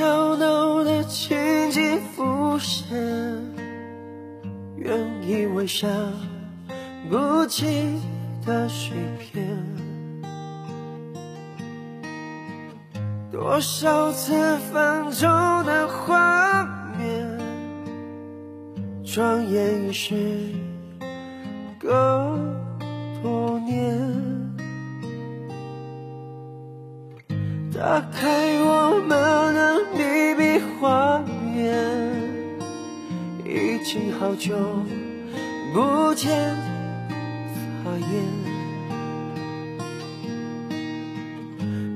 吵闹的情景浮现，原以为下不起的水片，多少次放纵的画面，转眼已是隔多年。打开我们花园，已经好久不见发烟。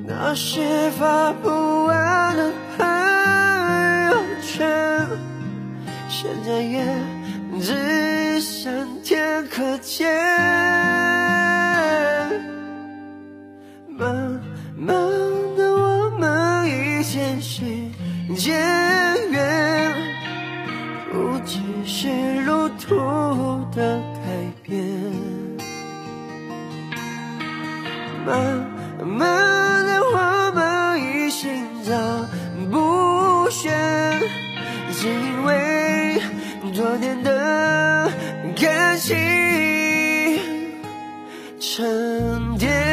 那些发不完的朋友圈，现在也只剩天可见。变。慢慢的，我们已心脏不宣，只因为多年的感情沉淀。